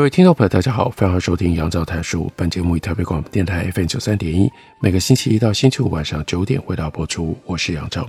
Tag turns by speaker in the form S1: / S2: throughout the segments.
S1: 各位听众朋友，大家好，欢迎收听杨照谈书。本节目以台北广播电台 FM 九三点一，每个星期一到星期五晚上九点为大家播出。我是杨照，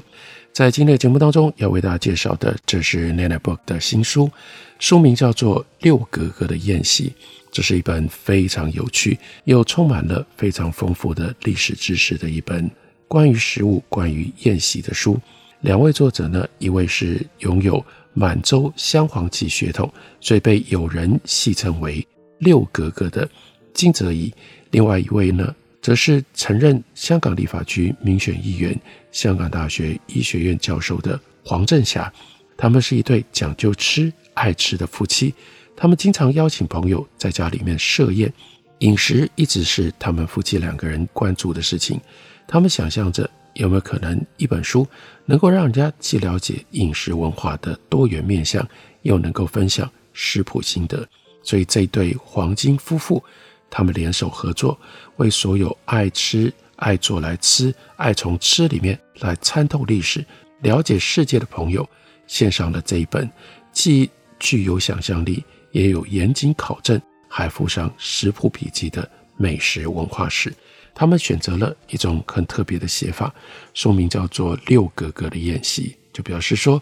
S1: 在今天的节目当中要为大家介绍的，这是 Nana Book 的新书，书名叫做《六格格的宴席》。这是一本非常有趣又充满了非常丰富的历史知识的一本关于食物、关于宴席的书。两位作者呢，一位是拥有满洲镶黄旗血统，所以被友人戏称为“六格格”的金泽宜；另外一位呢，则是曾任香港立法局民选议员、香港大学医学院教授的黄振霞。他们是一对讲究吃、爱吃的夫妻。他们经常邀请朋友在家里面设宴，饮食一直是他们夫妻两个人关注的事情。他们想象着。有没有可能一本书能够让人家既了解饮食文化的多元面向，又能够分享食谱心得？所以这对黄金夫妇，他们联手合作，为所有爱吃、爱做来吃、爱从吃里面来参透历史、了解世界的朋友，献上了这一本既具有想象力，也有严谨考证，还附上食谱笔记的美食文化史。他们选择了一种很特别的写法，书名叫做《六格格的宴席》，就表示说，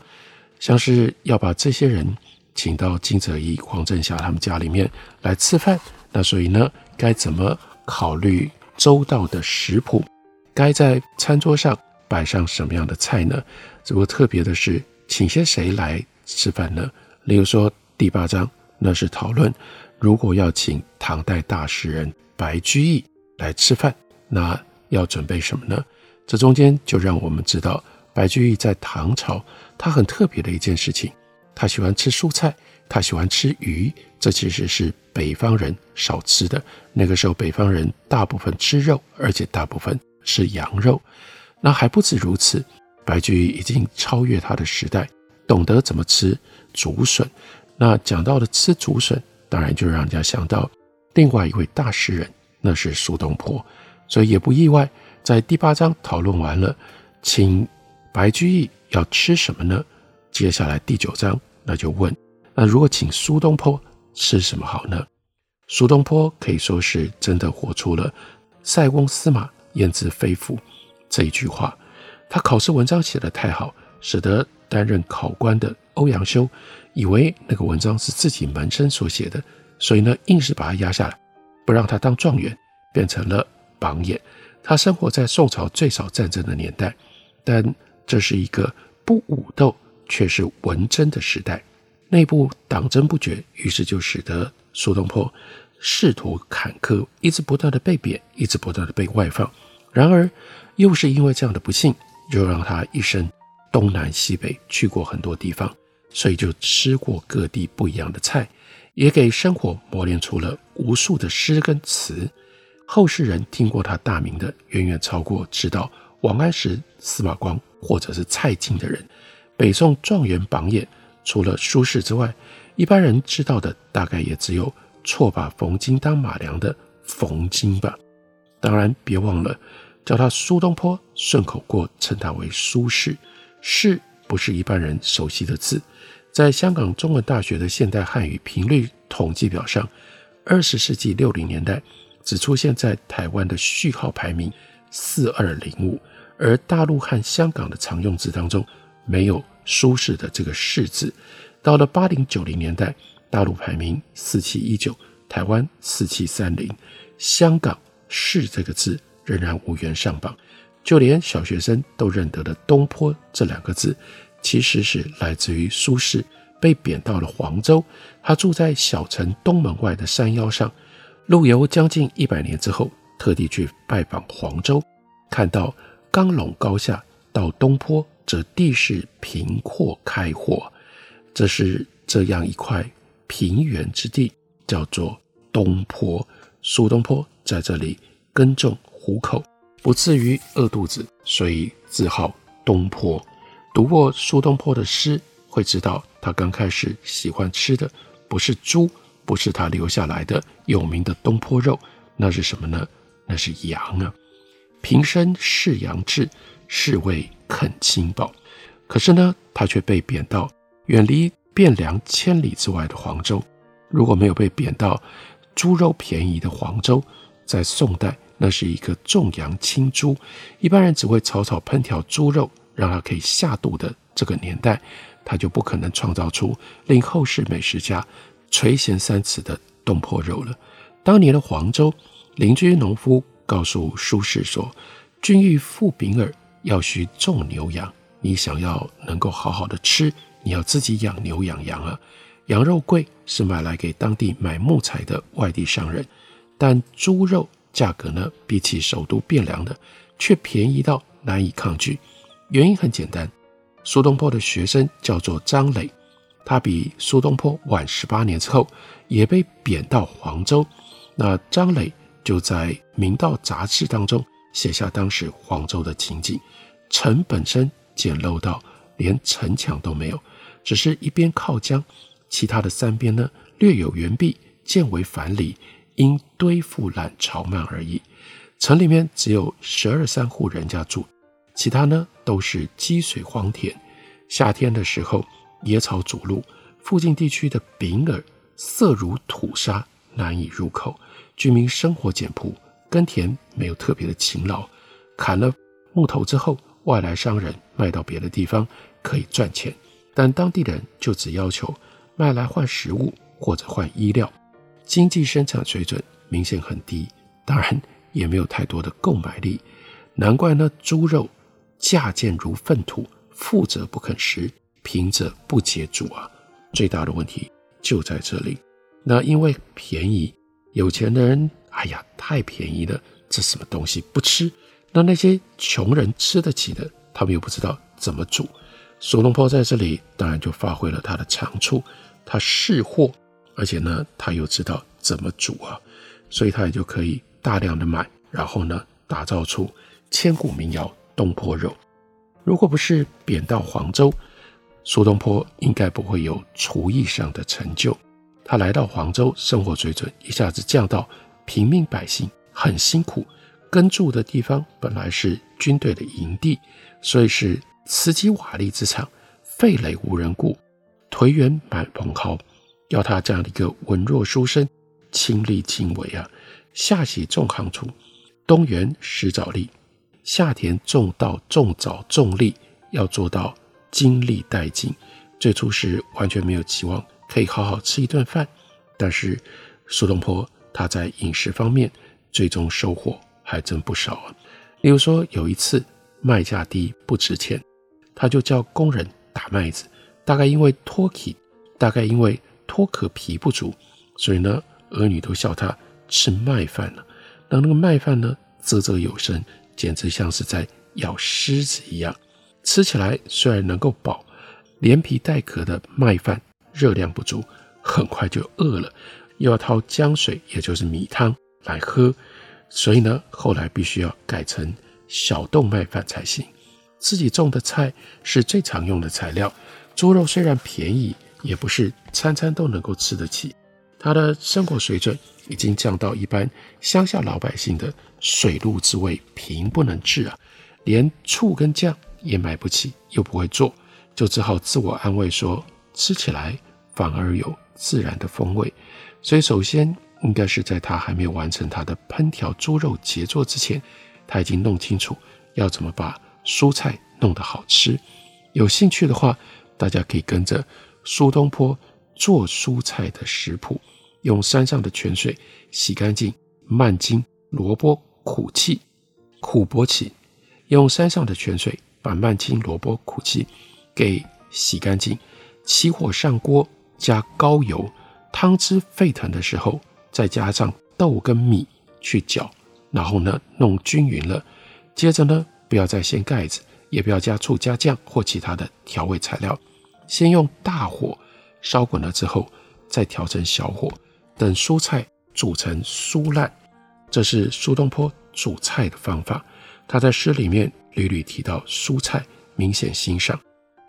S1: 像是要把这些人请到金泽一、黄振霞他们家里面来吃饭。那所以呢，该怎么考虑周到的食谱？该在餐桌上摆上什么样的菜呢？如果特别的是，请些谁来吃饭呢？例如说第八章，那是讨论如果要请唐代大诗人白居易。来吃饭，那要准备什么呢？这中间就让我们知道，白居易在唐朝，他很特别的一件事情，他喜欢吃蔬菜，他喜欢吃鱼，这其实是北方人少吃的。那个时候，北方人大部分吃肉，而且大部分是羊肉。那还不止如此，白居易已经超越他的时代，懂得怎么吃竹笋。那讲到了吃竹笋，当然就让人家想到另外一位大诗人。那是苏东坡，所以也不意外。在第八章讨论完了，请白居易要吃什么呢？接下来第九章那就问：那如果请苏东坡吃什么好呢？苏东坡可以说是真的活出了“塞翁失马，焉知非福”这一句话。他考试文章写得太好，使得担任考官的欧阳修以为那个文章是自己门生所写的，所以呢，硬是把他压下来。不让他当状元，变成了榜眼。他生活在宋朝最少战争的年代，但这是一个不武斗却是文争的时代，内部党争不绝，于是就使得苏东坡仕途坎坷，一直不断的被贬，一直不断的被外放。然而，又是因为这样的不幸，就让他一生东南西北去过很多地方，所以就吃过各地不一样的菜。也给生活磨练出了无数的诗跟词，后世人听过他大名的远远超过知道王安石、司马光或者是蔡京的人。北宋状元榜眼，除了苏轼之外，一般人知道的大概也只有错把冯京当马良的冯京吧。当然，别忘了叫他苏东坡，顺口过称他为苏轼。轼不是一般人熟悉的字。在香港中文大学的现代汉语频率统计表上，二十世纪六零年代只出现在台湾的序号排名四二零五，而大陆和香港的常用字当中没有舒适的这个适字。到了八零九零年代，大陆排名四七一九，台湾四七三零，香港是这个字仍然无缘上榜，就连小学生都认得的东坡这两个字。其实是来自于苏轼被贬到了黄州，他住在小城东门外的山腰上，陆游将近一百年之后，特地去拜访黄州，看到冈陇高下，到东坡则地势平阔开阔，这是这样一块平原之地，叫做东坡。苏东坡在这里耕种糊口，不至于饿肚子，所以自号东坡。读过苏东坡的诗，会知道他刚开始喜欢吃的不是猪，不是他留下来的有名的东坡肉，那是什么呢？那是羊啊。平生饲羊志，是为啃亲饱。可是呢，他却被贬到远离汴梁千里之外的黄州。如果没有被贬到猪肉便宜的黄州，在宋代那是一个重羊轻猪，一般人只会草草烹调猪肉，让它可以下肚的这个年代，他就不可能创造出令后世美食家垂涎三尺的东坡肉了。当年的黄州，邻居农夫告诉苏轼说：“君欲富饼耳，要须种牛羊。你想要能够好好的吃，你要自己养牛养羊啊。羊肉贵是买来给当地买木材的外地商人，但猪肉价格呢，比起首都汴梁的却便宜到难以抗拒。原因很简单。”苏东坡的学生叫做张磊，他比苏东坡晚十八年之后，也被贬到黄州。那张磊就在《明道》杂志当中写下当时黄州的情景：城本身简陋到连城墙都没有，只是一边靠江，其他的三边呢略有圆壁，渐为樊篱，因堆覆滥潮漫而已。城里面只有十二三户人家住。其他呢都是积水荒田，夏天的时候野草阻路，附近地区的饼耳色如土沙，难以入口。居民生活简朴，耕田没有特别的勤劳。砍了木头之后，外来商人卖到别的地方可以赚钱，但当地人就只要求卖来换食物或者换衣料，经济生产水准明显很低，当然也没有太多的购买力。难怪呢，猪肉。价贱如粪土，富者不肯食，贫者不解煮啊！最大的问题就在这里。那因为便宜，有钱的人，哎呀，太便宜了，这什么东西不吃？那那些穷人吃得起的，他们又不知道怎么煮。苏东坡在这里当然就发挥了他的长处，他识货，而且呢，他又知道怎么煮啊，所以他也就可以大量的买，然后呢，打造出千古名窑。东坡肉，如果不是贬到黄州，苏东坡应该不会有厨艺上的成就。他来到黄州，生活水准一下子降到平民百姓很辛苦。耕住的地方本来是军队的营地，所以是瓷器瓦砾之场，废垒无人顾，颓垣满蓬蒿。要他这样的一个文弱书生亲力亲为啊，下喜种行黷，冬园拾枣栗。夏田种稻、种枣、种栗，要做到精力殆尽。最初是完全没有期望可以好好吃一顿饭，但是苏东坡他在饮食方面最终收获还真不少啊。例如说有一次麦价低不值钱，他就叫工人打麦子，大概因为脱皮，大概因为脱壳皮不足，所以呢儿女都笑他吃麦饭了。那那个麦饭呢啧啧有声。简直像是在咬狮子一样，吃起来虽然能够饱，连皮带壳的麦饭热量不足，很快就饿了，又要掏浆水，也就是米汤来喝，所以呢，后来必须要改成小豆麦饭才行。自己种的菜是最常用的材料，猪肉虽然便宜，也不是餐餐都能够吃得起。他的生活水准已经降到一般乡下老百姓的水陆之味贫不能治啊，连醋跟酱也买不起，又不会做，就只好自我安慰说，吃起来反而有自然的风味。所以，首先应该是在他还没有完成他的烹调猪肉杰作之前，他已经弄清楚要怎么把蔬菜弄得好吃。有兴趣的话，大家可以跟着苏东坡。做蔬菜的食谱，用山上的泉水洗干净蔓菁、萝卜、苦气、苦柏杞。用山上的泉水把蔓菁、萝卜、苦气给洗干净，起火上锅，加高油，汤汁沸腾的时候，再加上豆跟米去搅，然后呢弄均匀了。接着呢，不要再掀盖子，也不要加醋、加酱或其他的调味材料。先用大火烧滚了之后，再调成小火，等蔬菜煮成酥烂。这是苏东坡煮菜的方法。他在诗里面屡屡提到蔬菜，明显欣赏。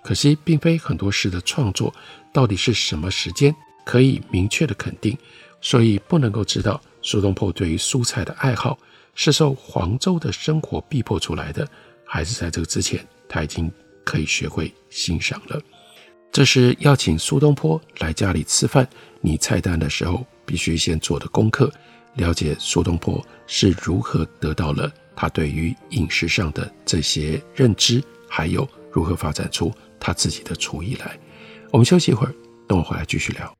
S1: 可惜，并非很多诗的创作到底是什么时间可以明确的肯定，所以不能够知道苏东坡对于蔬菜的爱好是受黄州的生活逼迫出来的，还是在这个之前他已经可以学会欣赏了。这是要请苏东坡来家里吃饭，拟菜单的时候必须先做的功课。了解苏东坡是如何得到了他对于饮食上的这些认知，还有如何发展出他自己的厨艺来。我们休息一会儿，等我回来继续聊。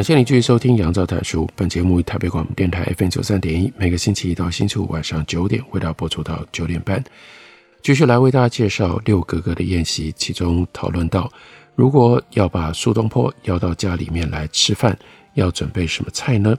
S1: 感谢您继续收听《杨照谈书》。本节目以台北广播电台 FM 九三点一，每个星期一到星期五晚上九点为大家播出到九点半。继续来为大家介绍六哥哥的宴席，其中讨论到，如果要把苏东坡邀到家里面来吃饭，要准备什么菜呢？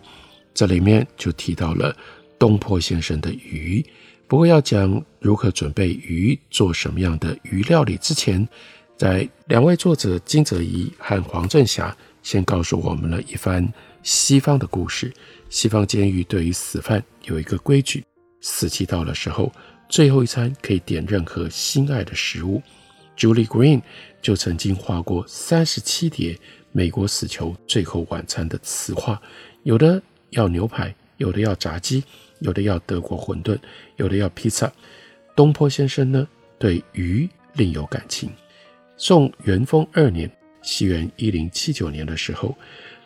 S1: 这里面就提到了东坡先生的鱼。不过要讲如何准备鱼，做什么样的鱼料理之前，在两位作者金泽怡和黄振霞。先告诉我们了一番西方的故事。西方监狱对于死犯有一个规矩：死期到了时候，最后一餐可以点任何心爱的食物。Julie Green 就曾经画过三十七叠美国死囚最后晚餐的词画，有的要牛排，有的要炸鸡，有的要德国馄饨，有的要披萨。东坡先生呢，对鱼另有感情。宋元丰二年。西元一零七九年的时候，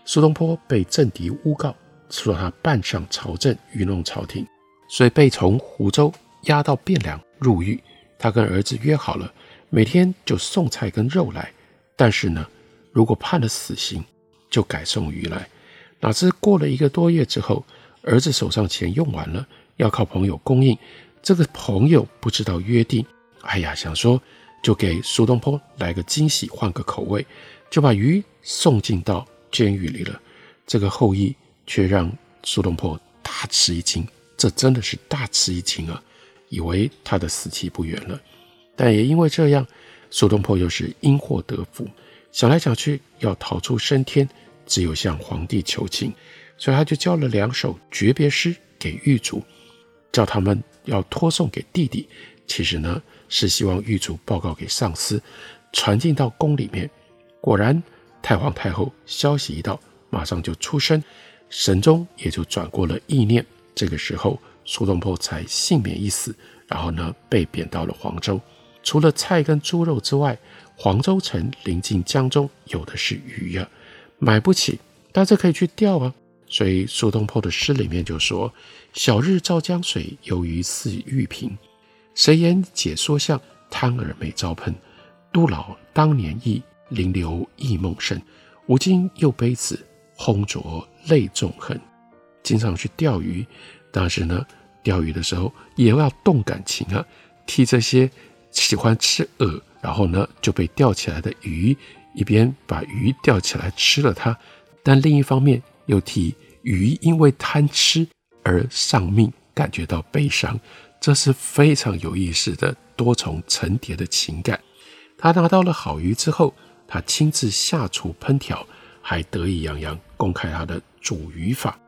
S1: 苏东坡被政敌诬告，说他绊上朝政，愚弄朝廷，所以被从湖州押到汴梁入狱。他跟儿子约好了，每天就送菜跟肉来，但是呢，如果判了死刑，就改送鱼来。哪知过了一个多月之后，儿子手上钱用完了，要靠朋友供应。这个朋友不知道约定，哎呀，想说。就给苏东坡来个惊喜，换个口味，就把鱼送进到监狱里了。这个后意却让苏东坡大吃一惊，这真的是大吃一惊啊！以为他的死期不远了，但也因为这样，苏东坡又是因祸得福，想来想去要逃出升天，只有向皇帝求情，所以他就交了两首诀别诗给狱卒，叫他们要托送给弟弟。其实呢，是希望狱卒报告给上司，传进到宫里面。果然，太皇太后消息一到，马上就出生，神宗也就转过了意念。这个时候，苏东坡才幸免一死。然后呢，被贬到了黄州。除了菜跟猪肉之外，黄州城临近江中，有的是鱼呀，买不起，大家可以去钓啊。所以苏东坡的诗里面就说：“小日照江水，游鱼似玉萍。谁言解说相，贪尔美招喷。杜老当年意，临流忆梦深。吾今又悲此，烘浊泪纵横。”经常去钓鱼，但是呢，钓鱼的时候也要动感情啊，替这些喜欢吃饵，然后呢就被钓起来的鱼，一边把鱼钓起来吃了它，但另一方面又替鱼因为贪吃而丧命感觉到悲伤，这是非常有意思的多重层叠的情感。他拿到了好鱼之后，他亲自下厨烹调，还得意洋洋公开他的煮鱼法。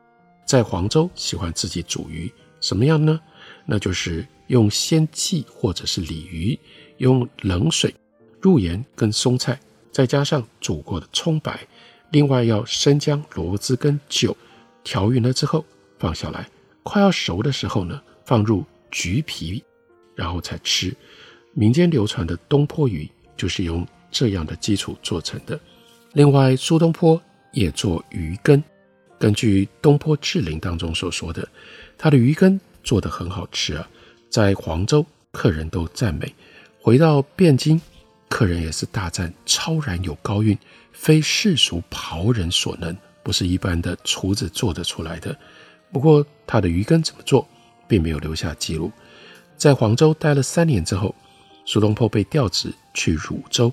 S1: 在黄州喜欢自己煮鱼，什么样呢？那就是用鲜鲫或者是鲤鱼，用冷水、入盐跟松菜，再加上煮过的葱白，另外要生姜、萝卜跟酒调匀了之后放下来，快要熟的时候呢，放入橘皮，然后才吃。民间流传的东坡鱼就是用这样的基础做成的。另外，苏东坡也做鱼羹。根据《东坡志林》当中所说的，他的鱼羹做得很好吃啊，在黄州客人都赞美，回到汴京，客人也是大赞超然有高韵，非世俗庖人所能，不是一般的厨子做得出来的。不过他的鱼羹怎么做，并没有留下记录。在黄州待了三年之后，苏东坡被调职去汝州，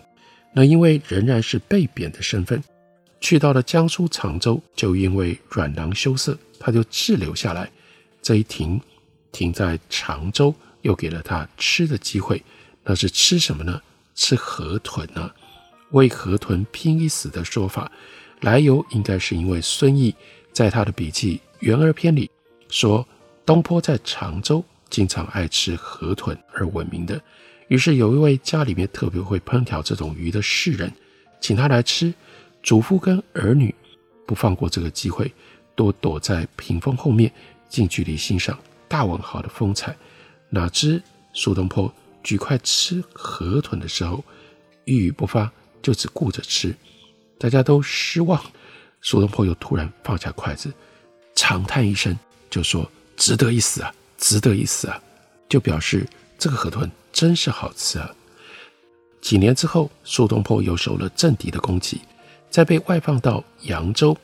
S1: 那因为仍然是被贬的身份。去到了江苏常州，就因为软囊羞涩，他就滞留下来。这一停，停在常州，又给了他吃的机会。那是吃什么呢？吃河豚啊！为河豚拼一死的说法，来由应该是因为孙毅在他的笔记《元儿篇》里说，东坡在常州经常爱吃河豚而闻名的。于是有一位家里面特别会烹调这种鱼的士人，请他来吃。祖父跟儿女不放过这个机会，都躲在屏风后面，近距离欣赏大文豪的风采。哪知苏东坡举筷吃河豚的时候，一语不发，就只顾着吃，大家都失望。苏东坡又突然放下筷子，长叹一声，就说：“值得一死啊，值得一死啊！”就表示这个河豚真是好吃啊。几年之后，苏东坡又受了政敌的攻击。再被外放到扬州，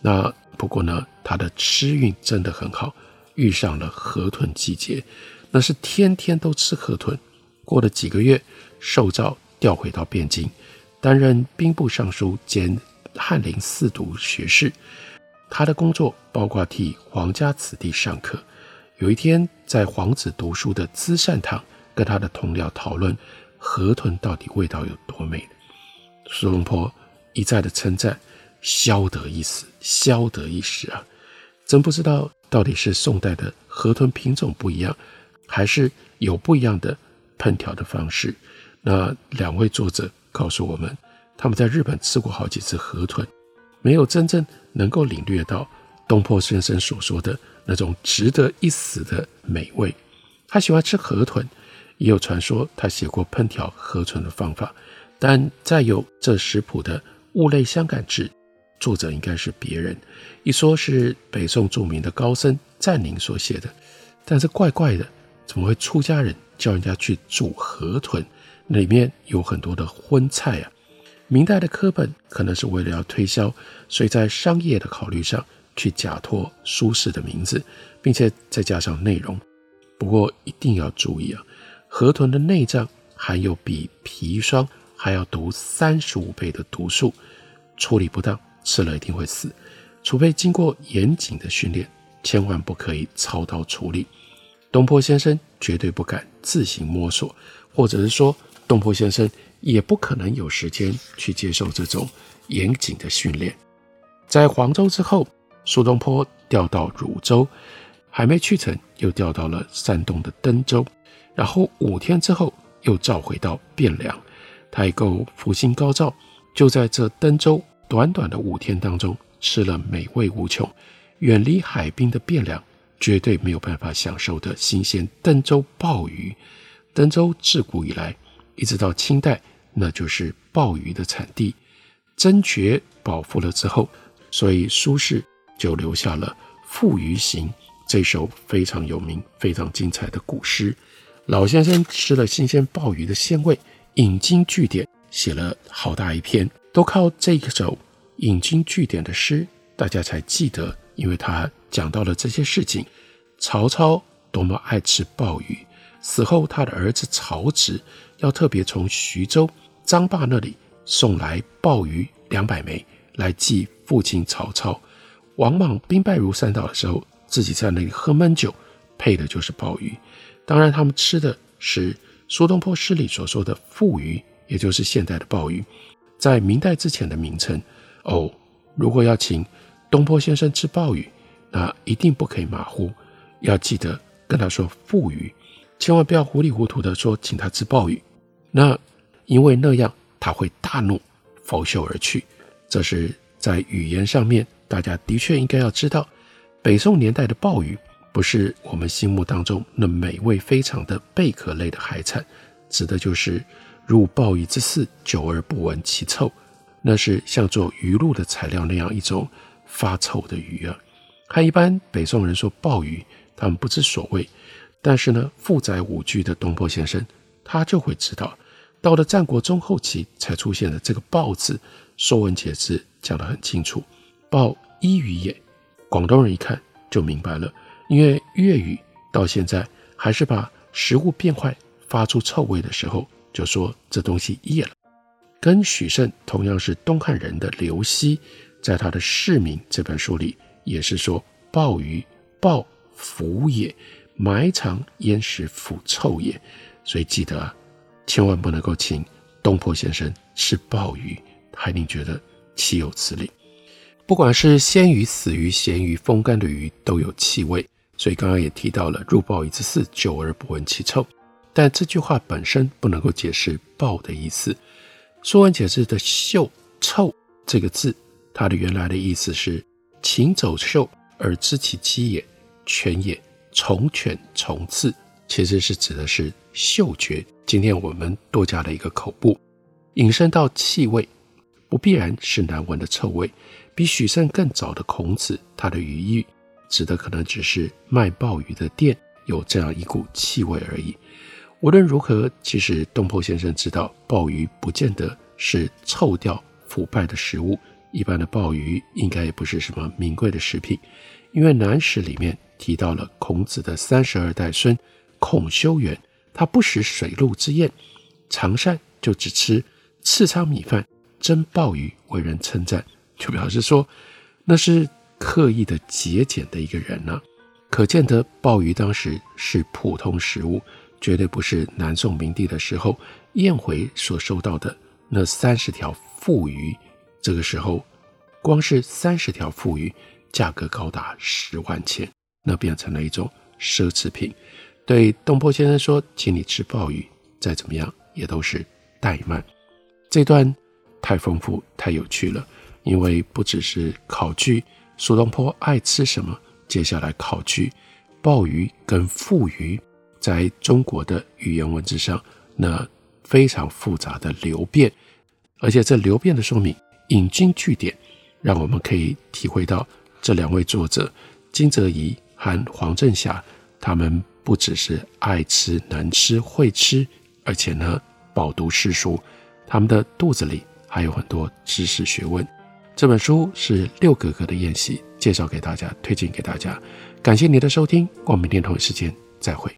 S1: 那不过呢，他的吃运真的很好，遇上了河豚季节，那是天天都吃河豚。过了几个月，受诏调回到汴京，担任兵部尚书兼翰林四读学士。他的工作包括替皇家子弟上课。有一天，在皇子读书的资善堂，跟他的同僚讨论河豚到底味道有多美。苏东坡。一再的称赞，消得一时，消得一时啊！真不知道到底是宋代的河豚品种不一样，还是有不一样的烹调的方式。那两位作者告诉我们，他们在日本吃过好几次河豚，没有真正能够领略到东坡先生所说的那种值得一死的美味。他喜欢吃河豚，也有传说他写过烹调河豚的方法，但再有这食谱的。《物类相感志》，作者应该是别人，一说是北宋著名的高僧赞宁所写的，但是怪怪的，怎么会出家人叫人家去煮河豚？里面有很多的荤菜啊！明代的科本可能是为了要推销，所以在商业的考虑上去假托苏轼的名字，并且再加上内容。不过一定要注意啊，河豚的内脏含有比砒霜还要毒三十五倍的毒素。处理不当，吃了一定会死。除非经过严谨的训练，千万不可以操刀处理。东坡先生绝对不敢自行摸索，或者是说，东坡先生也不可能有时间去接受这种严谨的训练。在黄州之后，苏东坡调到汝州，还没去成，又调到了山东的登州，然后五天之后又召回到汴梁，他一够福星高照。就在这登州短短的五天当中，吃了美味无穷，远离海滨的汴梁绝对没有办法享受的新鲜登州鲍鱼。登州自古以来，一直到清代，那就是鲍鱼的产地。真觉饱腹了之后，所以苏轼就留下了《赋鱼行》这首非常有名、非常精彩的古诗。老先生吃了新鲜鲍鱼的鲜味，引经据典，写了好大一篇，都靠这一首引经据典的诗，大家才记得，因为他讲到了这些事情。曹操多么爱吃鲍鱼，死后他的儿子曹植要特别从徐州张霸那里送来鲍鱼两百枚来祭父亲曹操。王莽兵败如山倒的时候，自己在那里喝闷酒，配的就是鲍鱼。当然，他们吃的是苏东坡诗里所说的腹鱼，也就是现代的鲍鱼。在明代之前的名称哦，如果要请东坡先生吃鲍鱼，那一定不可以马虎。要记得跟他说“腹鱼”，千万不要糊里糊涂的说请他吃鲍鱼。那因为那样他会大怒，拂袖而去。这是在语言上面，大家的确应该要知道，北宋年代的鲍鱼不是我们心目当中那美味非常的贝壳类的海产，指的就是入鲍鱼之肆，久而不闻其臭，那是像做鱼露的材料那样一种发臭的鱼啊。看一般北宋人说鲍鱼。他们不知所谓，但是呢，负载五句的东坡先生，他就会知道，到了战国中后期才出现的这个“鲍”字，《说文解字》讲得很清楚，“鲍伊鱼也”。广东人一看就明白了，因为粤语到现在还是把食物变坏、发出臭味的时候，就说这东西腌了。跟许慎同样是东汉人的刘熙，在他的《市民》这本书里也是说鲍鱼，鲍。腐也，埋藏焉识腐臭也，所以记得啊，千万不能够请东坡先生吃鲍鱼，还令觉得岂有此理。不管是鲜鱼、死鱼、咸鱼、风干的鱼，都有气味。所以刚刚也提到了“入鲍鱼之肆，久而不闻其臭”，但这句话本身不能够解释“鲍”的意思。《说文解字》的“嗅”“臭”这个字，它的原来的意思是“禽走兽而知其机也”。犬也，从犬从刺，其实是指的是嗅觉。今天我们多加了一个口部，引申到气味，不必然是难闻的臭味。比许慎更早的孔子，他的语意指的可能只是卖鲍鱼的店有这样一股气味而已。无论如何，其实东坡先生知道，鲍鱼不见得是臭掉腐败的食物，一般的鲍鱼应该也不是什么名贵的食品，因为《南史》里面。提到了孔子的三十二代孙孔修远，他不食水陆之宴，常善就只吃刺仓米饭、蒸鲍鱼，为人称赞，就表示说那是刻意的节俭的一个人呢、可见得鲍鱼当时是普通食物，绝对不是南宋明帝的时候宴会所收到的那三十条富鱼。这个时候，光是三十条富鱼，价格高达十万钱。那变成了一种奢侈品。对东坡先生说：“请你吃鲍鱼，再怎么样也都是怠慢。”这段太丰富、太有趣了，因为不只是考据苏东坡爱吃什么，接下来考据鲍鱼跟腹鱼在中国的语言文字上那非常复杂的流变，而且这流变的说明引经据典，让我们可以体会到这两位作者金泽怡。和黄振霞，他们不只是爱吃、能吃、会吃，而且呢，饱读诗书，他们的肚子里还有很多知识学问。这本书是六格格的宴席，介绍给大家，推荐给大家。感谢您的收听，我们明天同一时间再会。